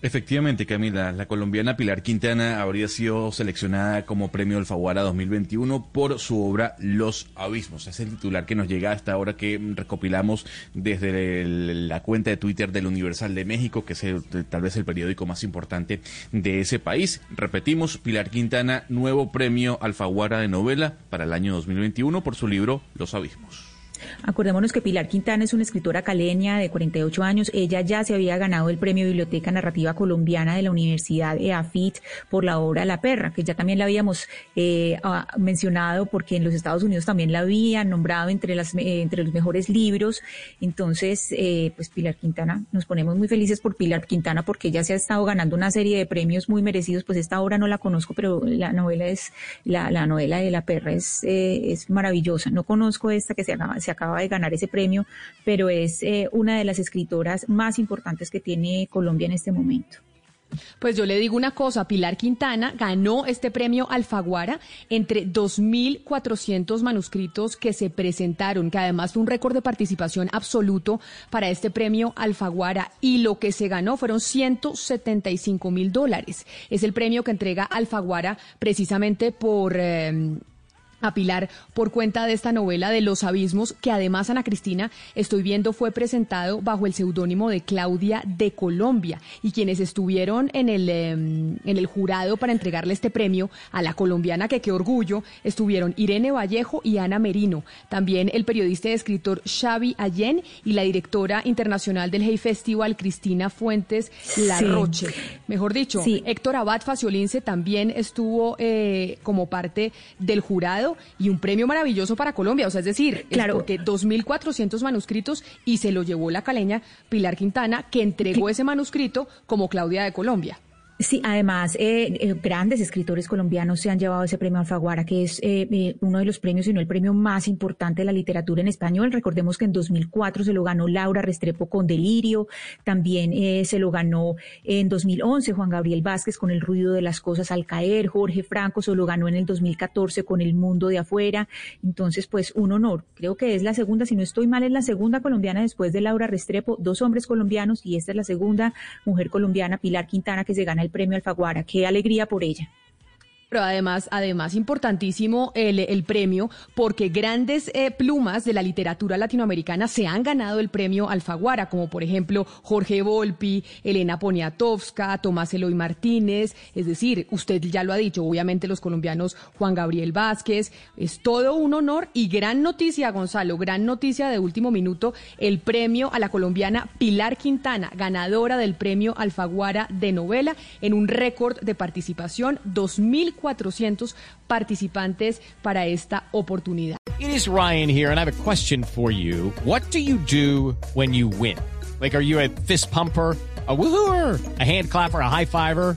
Efectivamente, Camila, la colombiana Pilar Quintana habría sido seleccionada como premio Alfaguara 2021 por su obra Los Abismos. Es el titular que nos llega hasta ahora que recopilamos desde la cuenta de Twitter del Universal de México, que es tal vez el periódico más importante de ese país. Repetimos, Pilar Quintana, nuevo premio Alfaguara de novela para el año 2021 por su libro Los Abismos. Acordémonos que Pilar Quintana es una escritora caleña de 48 años. Ella ya se había ganado el premio Biblioteca Narrativa Colombiana de la Universidad EAFIT por la obra La Perra, que ya también la habíamos eh, mencionado porque en los Estados Unidos también la habían nombrado entre, las, eh, entre los mejores libros. Entonces, eh, pues Pilar Quintana, nos ponemos muy felices por Pilar Quintana porque ella se ha estado ganando una serie de premios muy merecidos. Pues esta obra no la conozco, pero la novela es, la, la novela de La Perra es, es maravillosa. No conozco esta que se acaba, se acaba de ganar ese premio, pero es eh, una de las escritoras más importantes que tiene Colombia en este momento. Pues yo le digo una cosa, Pilar Quintana ganó este premio Alfaguara entre 2.400 manuscritos que se presentaron, que además fue un récord de participación absoluto para este premio Alfaguara y lo que se ganó fueron 175 mil dólares. Es el premio que entrega Alfaguara precisamente por... Eh, a Pilar por cuenta de esta novela de Los Abismos, que además Ana Cristina, estoy viendo, fue presentado bajo el seudónimo de Claudia de Colombia. Y quienes estuvieron en el, em, en el jurado para entregarle este premio a la colombiana, que qué orgullo, estuvieron Irene Vallejo y Ana Merino. También el periodista y escritor Xavi Allen y la directora internacional del Hey Festival, Cristina Fuentes Larroche. Mejor dicho, Héctor Abad Faciolince también estuvo eh, como parte del jurado y un premio maravilloso para Colombia. O sea, es decir, claro. es porque 2.400 manuscritos y se lo llevó la caleña Pilar Quintana, que entregó ese manuscrito como Claudia de Colombia. Sí, además, eh, eh, grandes escritores colombianos se han llevado ese premio Alfaguara, que es eh, uno de los premios, sino el premio más importante de la literatura en español. Recordemos que en 2004 se lo ganó Laura Restrepo con Delirio, también se lo ganó en 2011 Juan Gabriel Vázquez con El ruido de las cosas al caer, Jorge Franco se lo ganó en el 2014 con El mundo de afuera. Entonces, pues un honor. Creo que es la segunda, si no estoy mal, es la segunda colombiana después de Laura Restrepo, dos hombres colombianos y esta es la segunda mujer colombiana, Pilar Quintana, que se gana el premio Alfaguara. Qué alegría por ella. Pero además, además importantísimo el, el premio porque grandes eh, plumas de la literatura latinoamericana se han ganado el premio Alfaguara, como por ejemplo Jorge Volpi, Elena Poniatowska, Tomás Eloy Martínez. Es decir, usted ya lo ha dicho, obviamente los colombianos Juan Gabriel Vázquez. Es todo un honor y gran noticia, Gonzalo, gran noticia de último minuto, el premio a la colombiana Pilar Quintana, ganadora del premio Alfaguara de novela en un récord de participación 2000 1,400 participantes para esta oportunidad. It is Ryan here and I have a question for you. What do you do when you win? Like, are you a fist pumper? a woohooer, a hand clapper, a high fiver.